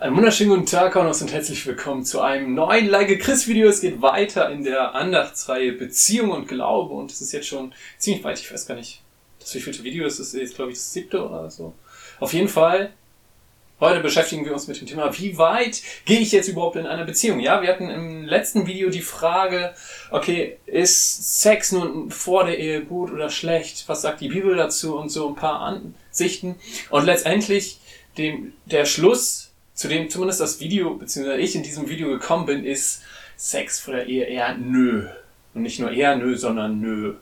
Einen wunderschönen guten Tag, Hornos, und herzlich willkommen zu einem neuen Like Chris Video. Es geht weiter in der Andachtsreihe Beziehung und Glaube und es ist jetzt schon ziemlich weit. Ich weiß gar nicht, das wievielte Video ist. Das ist jetzt, glaube ich, das siebte oder so. Auf jeden Fall, heute beschäftigen wir uns mit dem Thema, wie weit gehe ich jetzt überhaupt in einer Beziehung? Ja, wir hatten im letzten Video die Frage, okay, ist Sex nun vor der Ehe gut oder schlecht? Was sagt die Bibel dazu und so ein paar Ansichten. Und letztendlich dem, der Schluss, zu dem zumindest das Video, beziehungsweise ich in diesem Video gekommen bin, ist Sex vor der Ehe eher nö. Und nicht nur eher nö, sondern nö.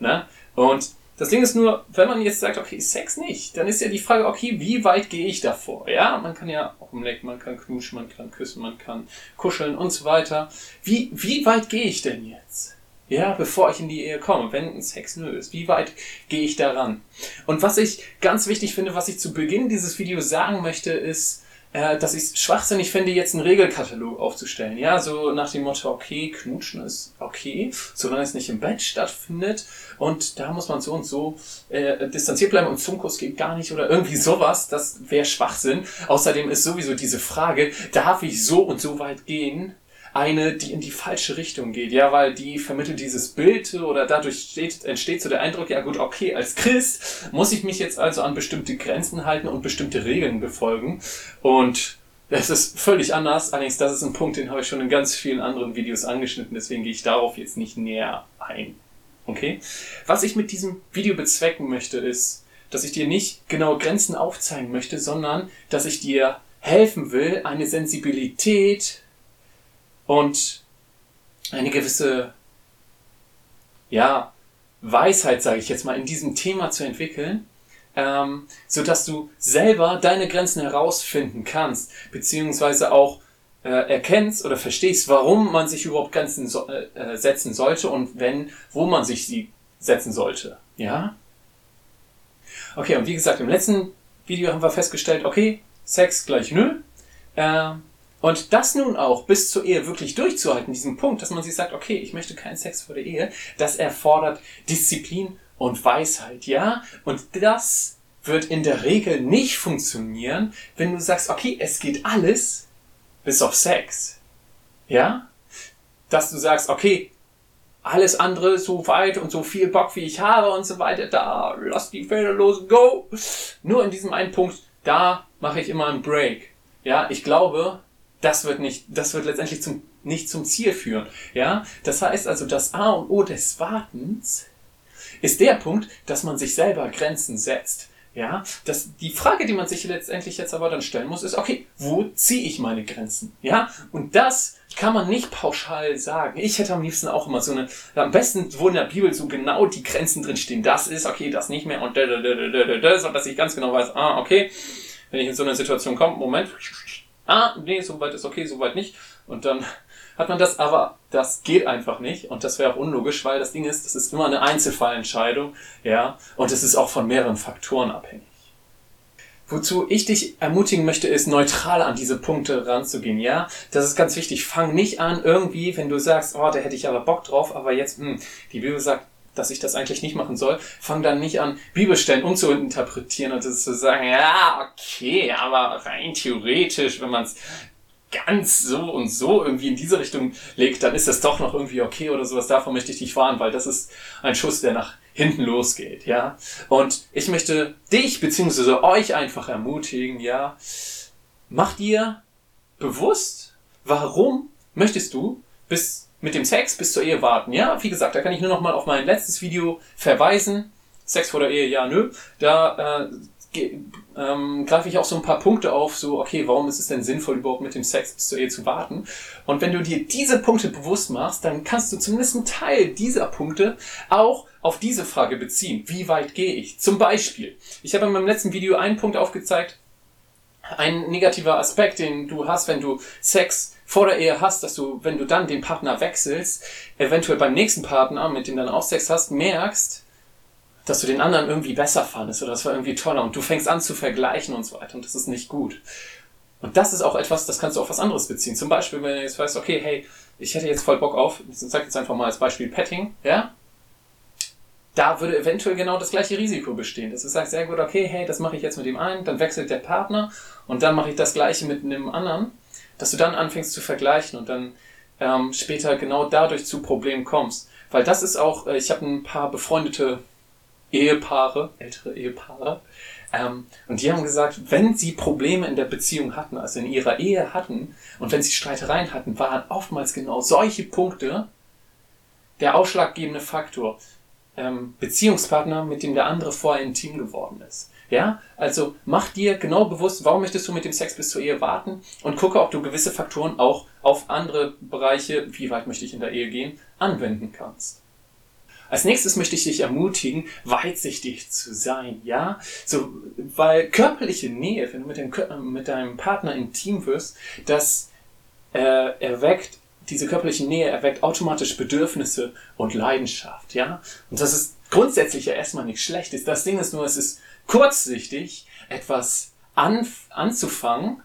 Ne? Und das Ding ist nur, wenn man jetzt sagt, okay, Sex nicht, dann ist ja die Frage, okay, wie weit gehe ich davor? Ja, man kann ja umlecken, man kann knuschen, man kann küssen, man kann kuscheln und so weiter. Wie, wie weit gehe ich denn jetzt? Ja, bevor ich in die Ehe komme, wenn Sex nö ist. Wie weit gehe ich daran? Und was ich ganz wichtig finde, was ich zu Beginn dieses Videos sagen möchte, ist, äh, dass ich es schwachsinnig finde, jetzt einen Regelkatalog aufzustellen. Ja, so nach dem Motto, okay, knutschen ist okay, solange es nicht im Bett stattfindet. Und da muss man so und so äh, distanziert bleiben und Zunkus geht gar nicht oder irgendwie sowas. Das wäre Schwachsinn. Außerdem ist sowieso diese Frage, darf ich so und so weit gehen? Eine, die in die falsche Richtung geht, ja, weil die vermittelt dieses Bild oder dadurch steht, entsteht so der Eindruck, ja gut, okay, als Christ muss ich mich jetzt also an bestimmte Grenzen halten und bestimmte Regeln befolgen und das ist völlig anders, allerdings das ist ein Punkt, den habe ich schon in ganz vielen anderen Videos angeschnitten, deswegen gehe ich darauf jetzt nicht näher ein. Okay? Was ich mit diesem Video bezwecken möchte, ist, dass ich dir nicht genau Grenzen aufzeigen möchte, sondern dass ich dir helfen will, eine Sensibilität und eine gewisse, ja, Weisheit, sage ich jetzt mal, in diesem Thema zu entwickeln, ähm, so dass du selber deine Grenzen herausfinden kannst, beziehungsweise auch äh, erkennst oder verstehst, warum man sich überhaupt Grenzen so, äh, äh, setzen sollte und wenn, wo man sich sie setzen sollte. Ja? Okay, und wie gesagt, im letzten Video haben wir festgestellt, okay, Sex gleich nö. Äh, und das nun auch bis zur Ehe wirklich durchzuhalten, diesen Punkt, dass man sich sagt, okay, ich möchte keinen Sex vor der Ehe, das erfordert Disziplin und Weisheit, ja? Und das wird in der Regel nicht funktionieren, wenn du sagst, okay, es geht alles bis auf Sex. Ja? Dass du sagst, okay, alles andere so weit und so viel Bock wie ich habe und so weiter, da lass die Feder los, go. Nur in diesem einen Punkt, da mache ich immer einen Break. Ja, ich glaube, das wird nicht, das wird letztendlich zum, nicht zum Ziel führen. Ja, das heißt also, das A und O des Wartens ist der Punkt, dass man sich selber Grenzen setzt. Ja, das, die Frage, die man sich letztendlich jetzt aber dann stellen muss, ist, okay, wo ziehe ich meine Grenzen? Ja, und das kann man nicht pauschal sagen. Ich hätte am liebsten auch immer so eine, am besten, wo in der Bibel so genau die Grenzen drinstehen. Das ist, okay, das nicht mehr und da, da, da, da, da, da, so dass ich ganz genau weiß, ah, okay, wenn ich in so eine Situation komme, Moment, ah, nee, soweit ist okay, soweit nicht. Und dann hat man das, aber das geht einfach nicht. Und das wäre auch unlogisch, weil das Ding ist, das ist immer eine Einzelfallentscheidung, ja, und es ist auch von mehreren Faktoren abhängig. Wozu ich dich ermutigen möchte, ist neutral an diese Punkte ranzugehen, ja? Das ist ganz wichtig. Fang nicht an, irgendwie, wenn du sagst, oh, da hätte ich aber Bock drauf, aber jetzt, hm, die Bibel sagt, dass ich das eigentlich nicht machen soll, fang dann nicht an, Bibelstellen umzuinterpretieren und zu sagen, ja, okay, aber rein theoretisch, wenn man es ganz so und so irgendwie in diese Richtung legt, dann ist das doch noch irgendwie okay oder sowas. Davon möchte ich dich warnen, weil das ist ein Schuss, der nach hinten losgeht, ja. Und ich möchte dich beziehungsweise euch einfach ermutigen, ja, mach dir bewusst, warum möchtest du bis mit dem Sex bis zur Ehe warten. Ja, wie gesagt, da kann ich nur noch mal auf mein letztes Video verweisen. Sex vor der Ehe, ja, nö. Da äh, ähm, greife ich auch so ein paar Punkte auf, so, okay, warum ist es denn sinnvoll, überhaupt mit dem Sex bis zur Ehe zu warten? Und wenn du dir diese Punkte bewusst machst, dann kannst du zumindest einen Teil dieser Punkte auch auf diese Frage beziehen. Wie weit gehe ich? Zum Beispiel, ich habe in meinem letzten Video einen Punkt aufgezeigt, ein negativer Aspekt, den du hast, wenn du Sex vor der Ehe hast, dass du, wenn du dann den Partner wechselst, eventuell beim nächsten Partner, mit dem dann auch Sex hast, merkst, dass du den anderen irgendwie besser fandest oder das war irgendwie toller und du fängst an zu vergleichen und so weiter und das ist nicht gut. Und das ist auch etwas, das kannst du auf was anderes beziehen. Zum Beispiel, wenn du jetzt weißt, okay, hey, ich hätte jetzt voll Bock auf, ich sag jetzt einfach mal als Beispiel Petting, ja? da würde eventuell genau das gleiche Risiko bestehen. Dass du sagst, sehr gut, okay, hey, das mache ich jetzt mit dem einen, dann wechselt der Partner und dann mache ich das gleiche mit einem anderen, dass du dann anfängst zu vergleichen und dann ähm, später genau dadurch zu Problemen kommst. Weil das ist auch, äh, ich habe ein paar befreundete Ehepaare, ältere Ehepaare, ähm, und die haben gesagt, wenn sie Probleme in der Beziehung hatten, also in ihrer Ehe hatten, und wenn sie Streitereien hatten, waren oftmals genau solche Punkte der ausschlaggebende Faktor. Ähm, Beziehungspartner, mit dem der andere vorher intim geworden ist. Ja, also mach dir genau bewusst, warum möchtest du mit dem Sex bis zur Ehe warten und gucke, ob du gewisse Faktoren auch auf andere Bereiche, wie weit möchte ich in der Ehe gehen, anwenden kannst. Als nächstes möchte ich dich ermutigen, weitsichtig zu sein, ja? So, weil körperliche Nähe, wenn du mit deinem, mit deinem Partner intim wirst, das äh, erweckt, diese körperliche Nähe erweckt automatisch Bedürfnisse und Leidenschaft, ja? Und das ist grundsätzlich ja erstmal nichts Schlechtes. Das Ding ist nur, es ist kurzsichtig, etwas an, anzufangen,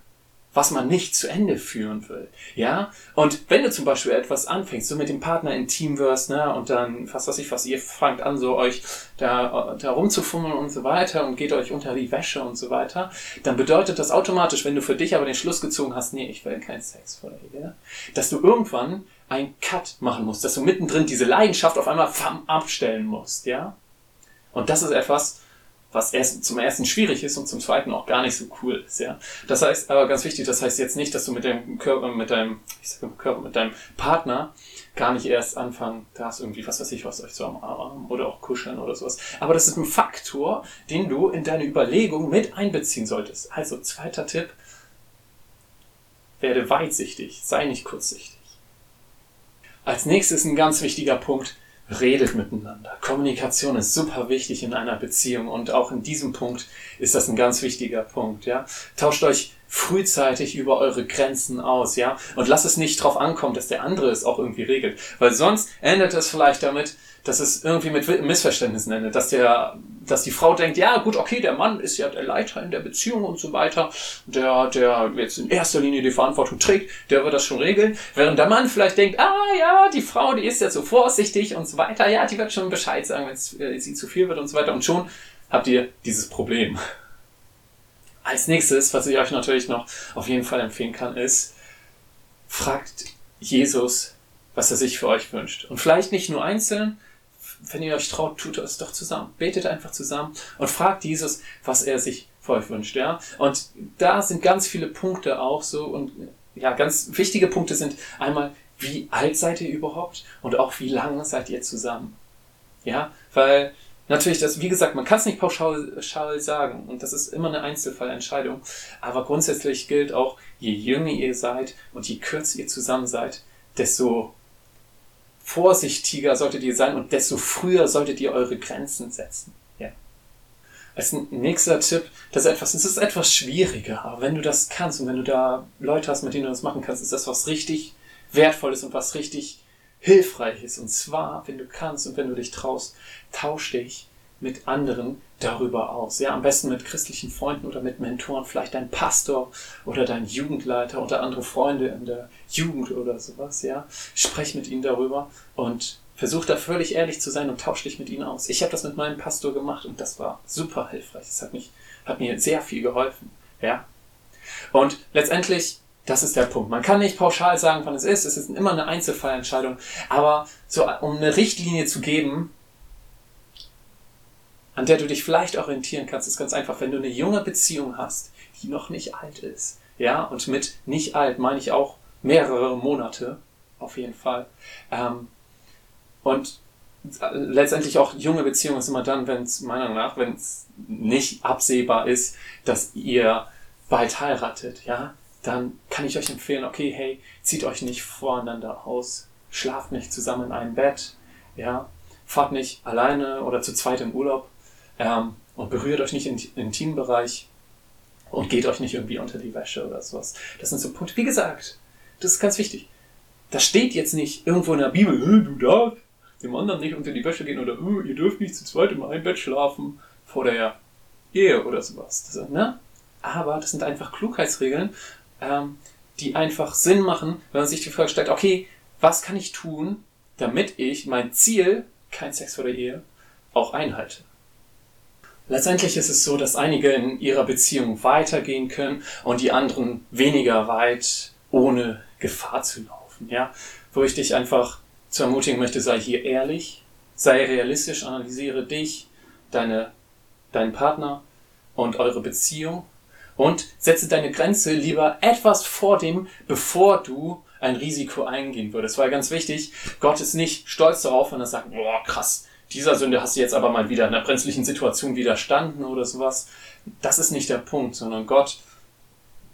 was man nicht zu Ende führen will. Ja? Und wenn du zum Beispiel etwas anfängst, so mit dem Partner intim wirst, ne, und dann, was weiß ich was, ihr fangt an, so euch da, da rumzufummeln und so weiter und geht euch unter die Wäsche und so weiter, dann bedeutet das automatisch, wenn du für dich aber den Schluss gezogen hast, nee, ich will keinen Sex vor der Ehe, dass du irgendwann einen Cut machen musst, dass du mittendrin diese Leidenschaft auf einmal abstellen musst, ja? Und das ist etwas, was erst, zum ersten schwierig ist und zum zweiten auch gar nicht so cool ist, ja. Das heißt, aber ganz wichtig, das heißt jetzt nicht, dass du mit deinem Körper, mit deinem, ich sag Körper, mit deinem Partner gar nicht erst anfangen, da ist irgendwie, was weiß ich, was euch so am Arm oder auch kuscheln oder sowas. Aber das ist ein Faktor, den du in deine Überlegung mit einbeziehen solltest. Also, zweiter Tipp, werde weitsichtig, sei nicht kurzsichtig. Als nächstes ein ganz wichtiger Punkt, redet miteinander. Kommunikation ist super wichtig in einer Beziehung und auch in diesem Punkt ist das ein ganz wichtiger Punkt, ja. Tauscht euch frühzeitig über eure Grenzen aus, ja. Und lasst es nicht drauf ankommen, dass der andere es auch irgendwie regelt. Weil sonst endet es vielleicht damit, dass es irgendwie mit Missverständnissen endet, dass der, dass die Frau denkt, ja gut, okay, der Mann ist ja der Leiter in der Beziehung und so weiter, der, der jetzt in erster Linie die Verantwortung trägt, der wird das schon regeln, während der Mann vielleicht denkt, ah ja, die Frau, die ist ja so vorsichtig und so weiter, ja, die wird schon Bescheid sagen, wenn es äh, sie zu viel wird und so weiter und schon habt ihr dieses Problem. Als nächstes, was ich euch natürlich noch auf jeden Fall empfehlen kann, ist, fragt Jesus, was er sich für euch wünscht. Und vielleicht nicht nur einzeln, wenn ihr euch traut, tut es doch zusammen. Betet einfach zusammen und fragt Jesus, was er sich für euch wünscht, ja. Und da sind ganz viele Punkte auch so und ja, ganz wichtige Punkte sind einmal, wie alt seid ihr überhaupt und auch wie lange seid ihr zusammen? Ja, weil natürlich das, wie gesagt, man kann es nicht pauschal sagen und das ist immer eine Einzelfallentscheidung, aber grundsätzlich gilt auch, je jünger ihr seid und je kürzer ihr zusammen seid, desto vorsichtiger solltet ihr sein und desto früher solltet ihr eure Grenzen setzen. Ja. Als nächster Tipp, das ist etwas, es ist etwas schwieriger, aber wenn du das kannst und wenn du da Leute hast, mit denen du das machen kannst, ist das was richtig Wertvolles und was richtig Hilfreiches. Und zwar, wenn du kannst und wenn du dich traust, tausch dich mit anderen darüber aus. Ja, am besten mit christlichen Freunden oder mit Mentoren, vielleicht dein Pastor oder dein Jugendleiter oder andere Freunde in der Jugend oder sowas. Ja, sprech mit ihnen darüber und versuch da völlig ehrlich zu sein und tausch dich mit ihnen aus. Ich habe das mit meinem Pastor gemacht und das war super hilfreich. Es hat mich, hat mir sehr viel geholfen. Ja, und letztendlich das ist der Punkt. Man kann nicht pauschal sagen, wann es ist. Es ist immer eine Einzelfallentscheidung. Aber so, um eine Richtlinie zu geben, an der du dich vielleicht orientieren kannst, ist ganz einfach, wenn du eine junge Beziehung hast, die noch nicht alt ist. Ja, und mit nicht alt meine ich auch mehrere Monate, auf jeden Fall. Ähm, und letztendlich auch junge Beziehungen ist immer dann, wenn es meiner Meinung nach, wenn es nicht absehbar ist, dass ihr bald heiratet, ja, dann kann ich euch empfehlen, okay, hey, zieht euch nicht voreinander aus, schlaft nicht zusammen in einem Bett, ja, fahrt nicht alleine oder zu zweit im Urlaub, ähm, und berührt euch nicht im Intimbereich und geht euch nicht irgendwie unter die Wäsche oder sowas. Das sind so Punkte. Wie gesagt, das ist ganz wichtig. Das steht jetzt nicht irgendwo in der Bibel, du darfst dem anderen nicht unter die Wäsche gehen oder ihr dürft nicht zu zweit im einem Bett schlafen vor der Ehe oder sowas. Das, ne? Aber das sind einfach Klugheitsregeln, ähm, die einfach Sinn machen, wenn man sich die Frage stellt, okay, was kann ich tun, damit ich mein Ziel, kein Sex vor der Ehe, auch einhalte. Letztendlich ist es so, dass einige in ihrer Beziehung weitergehen können und die anderen weniger weit, ohne Gefahr zu laufen. Ja, wo ich dich einfach zu ermutigen möchte, sei hier ehrlich, sei realistisch, analysiere dich, deine, deinen Partner und eure Beziehung und setze deine Grenze lieber etwas vor dem, bevor du ein Risiko eingehen würdest. Weil ganz wichtig, Gott ist nicht stolz darauf, wenn er sagt, boah, krass, dieser Sünde hast du jetzt aber mal wieder in einer brenzlichen Situation widerstanden oder sowas. Das ist nicht der Punkt, sondern Gott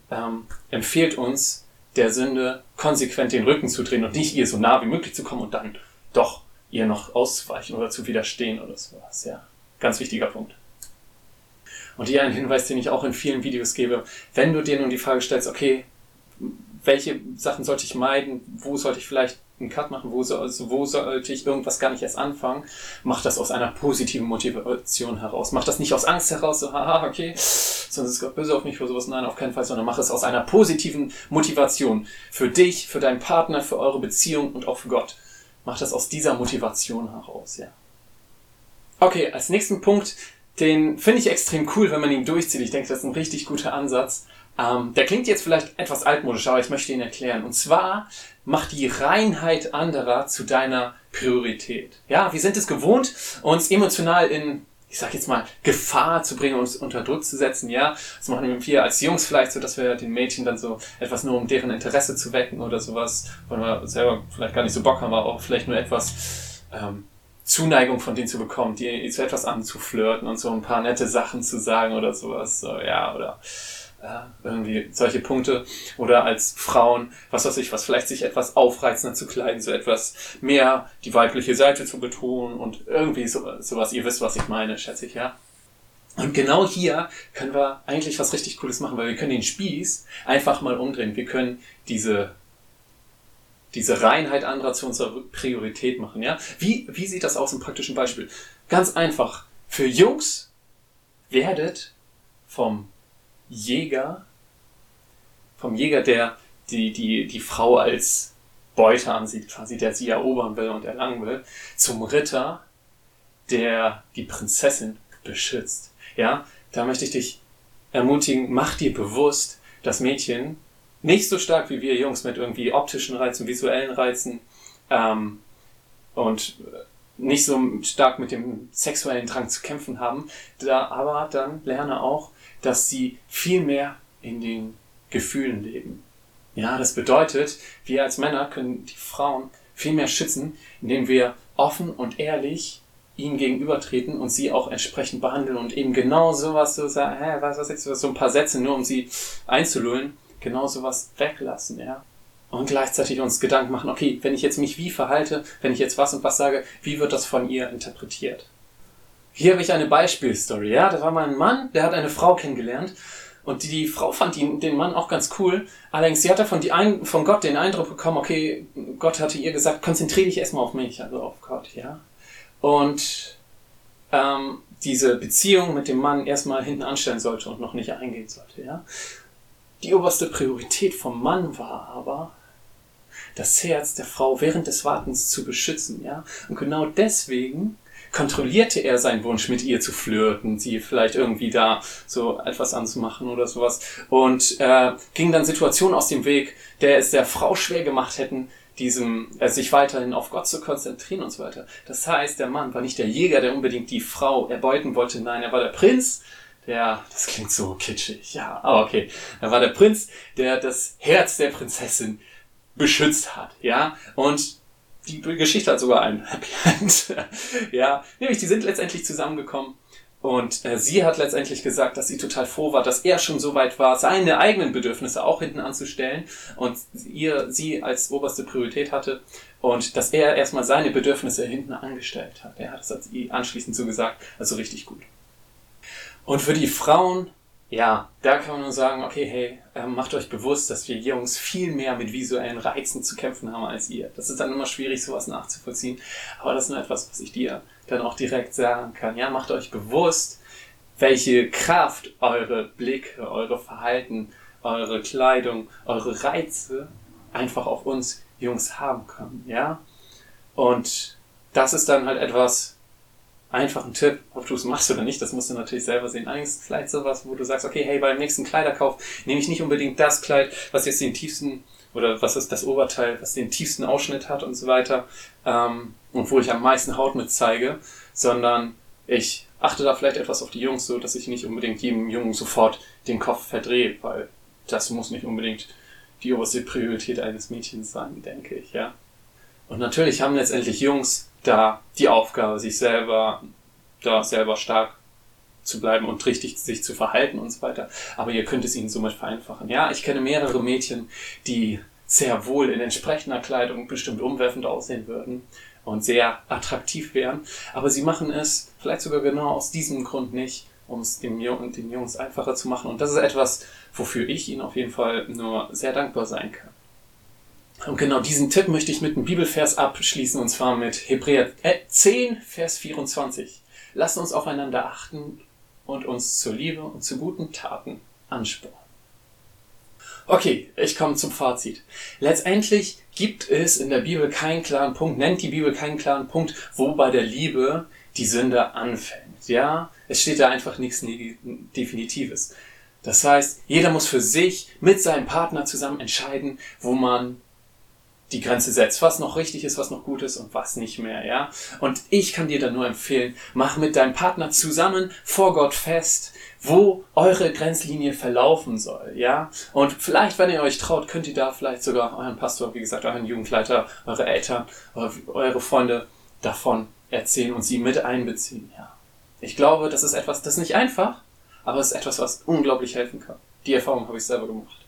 ähm, empfiehlt uns, der Sünde konsequent den Rücken zu drehen und nicht ihr so nah wie möglich zu kommen und dann doch ihr noch auszuweichen oder zu widerstehen oder sowas. Ja, ganz wichtiger Punkt. Und hier ein Hinweis, den ich auch in vielen Videos gebe. Wenn du dir nun die Frage stellst, okay, welche Sachen sollte ich meiden, wo sollte ich vielleicht einen Cut machen, wo, so, also wo sollte ich irgendwas gar nicht erst anfangen, mach das aus einer positiven Motivation heraus. Mach das nicht aus Angst heraus, so, haha, okay, sonst ist Gott böse auf mich für sowas. Nein, auf keinen Fall, sondern mach es aus einer positiven Motivation. Für dich, für deinen Partner, für eure Beziehung und auch für Gott. Mach das aus dieser Motivation heraus, ja. Okay, als nächsten Punkt, den finde ich extrem cool, wenn man ihn durchzieht. Ich denke, das ist ein richtig guter Ansatz. Ähm, der klingt jetzt vielleicht etwas altmodisch, aber ich möchte ihn erklären. Und zwar mach die Reinheit anderer zu deiner Priorität. Ja, wir sind es gewohnt, uns emotional in, ich sag jetzt mal, Gefahr zu bringen, uns unter Druck zu setzen. Ja, das machen wir als Jungs vielleicht so, dass wir den Mädchen dann so etwas nur um deren Interesse zu wecken oder sowas, weil wir selber vielleicht gar nicht so Bock haben, aber auch vielleicht nur etwas ähm, Zuneigung von denen zu bekommen, die zu etwas anzuflirten und so ein paar nette Sachen zu sagen oder sowas. So, ja, oder äh, irgendwie solche Punkte. Oder als Frauen, was weiß ich, was vielleicht sich etwas aufreizender zu kleiden, so etwas mehr die weibliche Seite zu betonen und irgendwie so, sowas. Ihr wisst, was ich meine, schätze ich, ja. Und genau hier können wir eigentlich was richtig Cooles machen, weil wir können den Spieß einfach mal umdrehen. Wir können diese, diese Reinheit anderer zu unserer Priorität machen, ja. Wie, wie sieht das aus im praktischen Beispiel? Ganz einfach. Für Jungs werdet vom Jäger, vom Jäger, der die, die, die Frau als Beute ansieht, quasi, der sie erobern will und erlangen will, zum Ritter, der die Prinzessin beschützt. Ja, da möchte ich dich ermutigen, mach dir bewusst, dass Mädchen nicht so stark wie wir Jungs mit irgendwie optischen Reizen, visuellen Reizen ähm, und nicht so stark mit dem sexuellen Drang zu kämpfen haben, da aber dann lerne auch, dass sie viel mehr in den Gefühlen leben. Ja, das bedeutet, wir als Männer können die Frauen viel mehr schützen, indem wir offen und ehrlich ihnen gegenübertreten und sie auch entsprechend behandeln und eben genau sowas so sagen, hä, was, was du, so ein paar Sätze nur um sie einzulullen, genau sowas weglassen, ja. Und gleichzeitig uns Gedanken machen, okay, wenn ich jetzt mich wie verhalte, wenn ich jetzt was und was sage, wie wird das von ihr interpretiert? Hier habe ich eine Beispielstory, ja. Da war mal ein Mann, der hat eine Frau kennengelernt. Und die, Frau fand ihn, den Mann auch ganz cool. Allerdings, sie hatte von, die ein, von Gott den Eindruck bekommen, okay, Gott hatte ihr gesagt, konzentriere dich erstmal auf mich, also auf Gott, ja. Und ähm, diese Beziehung mit dem Mann erstmal hinten anstellen sollte und noch nicht eingehen sollte, ja. Die oberste Priorität vom Mann war aber, das Herz der Frau während des Wartens zu beschützen, ja. Und genau deswegen kontrollierte er seinen Wunsch, mit ihr zu flirten, sie vielleicht irgendwie da so etwas anzumachen oder sowas und äh, ging dann Situationen aus dem Weg, der es der Frau schwer gemacht hätten, diesem, äh, sich weiterhin auf Gott zu konzentrieren und so weiter. Das heißt, der Mann war nicht der Jäger, der unbedingt die Frau erbeuten wollte, nein, er war der Prinz, der, das klingt so kitschig, ja, aber okay, er war der Prinz, der das Herz der Prinzessin beschützt hat, ja, und die Geschichte hat sogar ein Happy End. ja, nämlich die sind letztendlich zusammengekommen und äh, sie hat letztendlich gesagt, dass sie total froh war, dass er schon so weit war, seine eigenen Bedürfnisse auch hinten anzustellen und ihr sie als oberste Priorität hatte und dass er erstmal seine Bedürfnisse hinten angestellt hat. Er hat es anschließend so gesagt, also richtig gut. Und für die Frauen ja, da kann man nur sagen, okay, hey, ähm, macht euch bewusst, dass wir Jungs viel mehr mit visuellen Reizen zu kämpfen haben als ihr. Das ist dann immer schwierig, sowas nachzuvollziehen. Aber das ist nur etwas, was ich dir dann auch direkt sagen kann. Ja, macht euch bewusst, welche Kraft eure Blicke, eure Verhalten, eure Kleidung, eure Reize einfach auf uns Jungs haben können. Ja? Und das ist dann halt etwas, einfachen Tipp, ob du es machst oder nicht, das musst du natürlich selber sehen. Allerdings vielleicht sowas, wo du sagst, okay, hey, beim nächsten Kleiderkauf nehme ich nicht unbedingt das Kleid, was jetzt den tiefsten oder was ist das Oberteil, was den tiefsten Ausschnitt hat und so weiter ähm, und wo ich am meisten Haut mit zeige, sondern ich achte da vielleicht etwas auf die Jungs so, dass ich nicht unbedingt jedem Jungen sofort den Kopf verdrehe, weil das muss nicht unbedingt die oberste Priorität eines Mädchens sein, denke ich, ja. Und natürlich haben letztendlich Jungs da die Aufgabe, sich selber, da selber stark zu bleiben und richtig sich zu verhalten und so weiter. Aber ihr könnt es ihnen somit vereinfachen. Ja, ich kenne mehrere Mädchen, die sehr wohl in entsprechender Kleidung bestimmt umwerfend aussehen würden und sehr attraktiv wären. Aber sie machen es vielleicht sogar genau aus diesem Grund nicht, um es den, den Jungs einfacher zu machen. Und das ist etwas, wofür ich ihnen auf jeden Fall nur sehr dankbar sein kann. Und genau diesen Tipp möchte ich mit einem Bibelvers abschließen, und zwar mit Hebräer 10, Vers 24. Lasst uns aufeinander achten und uns zur Liebe und zu guten Taten anspornen. Okay, ich komme zum Fazit. Letztendlich gibt es in der Bibel keinen klaren Punkt, nennt die Bibel keinen klaren Punkt, wo bei der Liebe die Sünde anfängt. Ja, es steht da einfach nichts Definitives. Das heißt, jeder muss für sich mit seinem Partner zusammen entscheiden, wo man die Grenze setzt, was noch richtig ist, was noch gut ist und was nicht mehr, ja. Und ich kann dir dann nur empfehlen, mach mit deinem Partner zusammen vor Gott fest, wo eure Grenzlinie verlaufen soll, ja. Und vielleicht, wenn ihr euch traut, könnt ihr da vielleicht sogar euren Pastor, wie gesagt, euren Jugendleiter, eure Eltern, eure Freunde davon erzählen und sie mit einbeziehen, ja. Ich glaube, das ist etwas, das ist nicht einfach, aber es ist etwas, was unglaublich helfen kann. Die Erfahrung habe ich selber gemacht.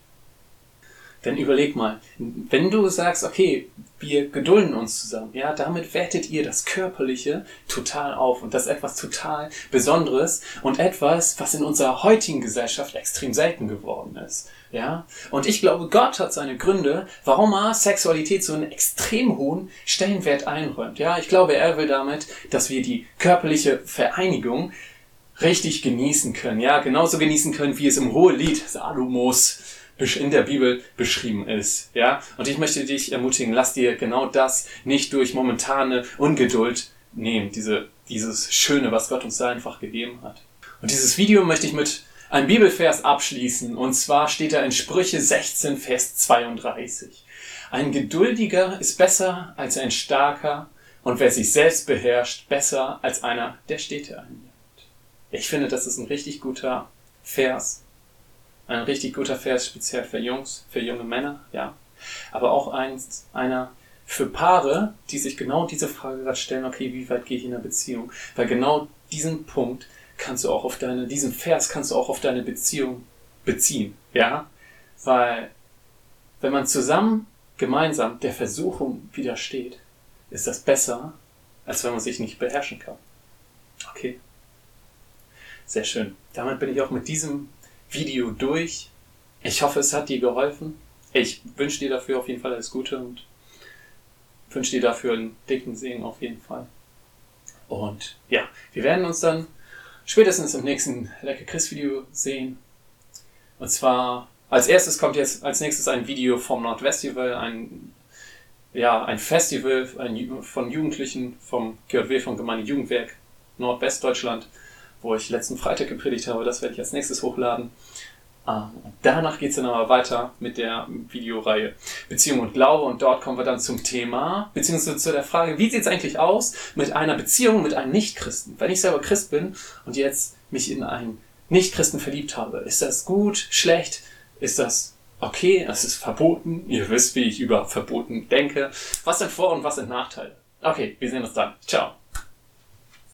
Denn überleg mal, wenn du sagst, okay, wir gedulden uns zusammen, ja, damit wertet ihr das Körperliche total auf und das ist etwas total Besonderes und etwas, was in unserer heutigen Gesellschaft extrem selten geworden ist, ja. Und ich glaube, Gott hat seine Gründe, warum er Sexualität so einen extrem hohen Stellenwert einräumt, ja. Ich glaube, er will damit, dass wir die körperliche Vereinigung richtig genießen können, ja, genauso genießen können, wie es im Hohelied Salomos in der Bibel beschrieben ist. Ja? Und ich möchte dich ermutigen, lass dir genau das nicht durch momentane Ungeduld nehmen, diese, dieses Schöne, was Gott uns da einfach gegeben hat. Und dieses Video möchte ich mit einem Bibelvers abschließen. Und zwar steht da in Sprüche 16, Vers 32. Ein Geduldiger ist besser als ein Starker und wer sich selbst beherrscht, besser als einer, der Städte einnimmt. Ich finde, das ist ein richtig guter Vers ein richtig guter Vers, speziell für Jungs, für junge Männer, ja. Aber auch eins, einer für Paare, die sich genau diese Frage gerade stellen, okay, wie weit gehe ich in einer Beziehung? Weil genau diesen Punkt kannst du auch auf deine, diesen Vers kannst du auch auf deine Beziehung beziehen, ja. Weil, wenn man zusammen, gemeinsam der Versuchung widersteht, ist das besser, als wenn man sich nicht beherrschen kann. Okay. Sehr schön. Damit bin ich auch mit diesem Video durch. Ich hoffe, es hat dir geholfen. Ich wünsche dir dafür auf jeden Fall alles Gute und wünsche dir dafür einen dicken Segen auf jeden Fall. Und ja, wir werden uns dann spätestens im nächsten Lecker Chris Video sehen. Und zwar als erstes kommt jetzt als nächstes ein Video vom Nordfestival, ein ja, ein Festival von Jugendlichen vom GJW vom Gemeinde Jugendwerk Nordwestdeutschland wo ich letzten Freitag gepredigt habe. Das werde ich als nächstes hochladen. Ähm, danach geht es dann aber weiter mit der Videoreihe Beziehung und Glaube und dort kommen wir dann zum Thema, beziehungsweise zu der Frage, wie sieht es eigentlich aus mit einer Beziehung mit einem Nichtchristen? Wenn ich selber Christ bin und jetzt mich in einen Nichtchristen verliebt habe, ist das gut, schlecht? Ist das okay? Es ist verboten. Ihr wisst, wie ich über verboten denke. Was sind Vor- und was sind Nachteile? Okay, wir sehen uns dann. Ciao.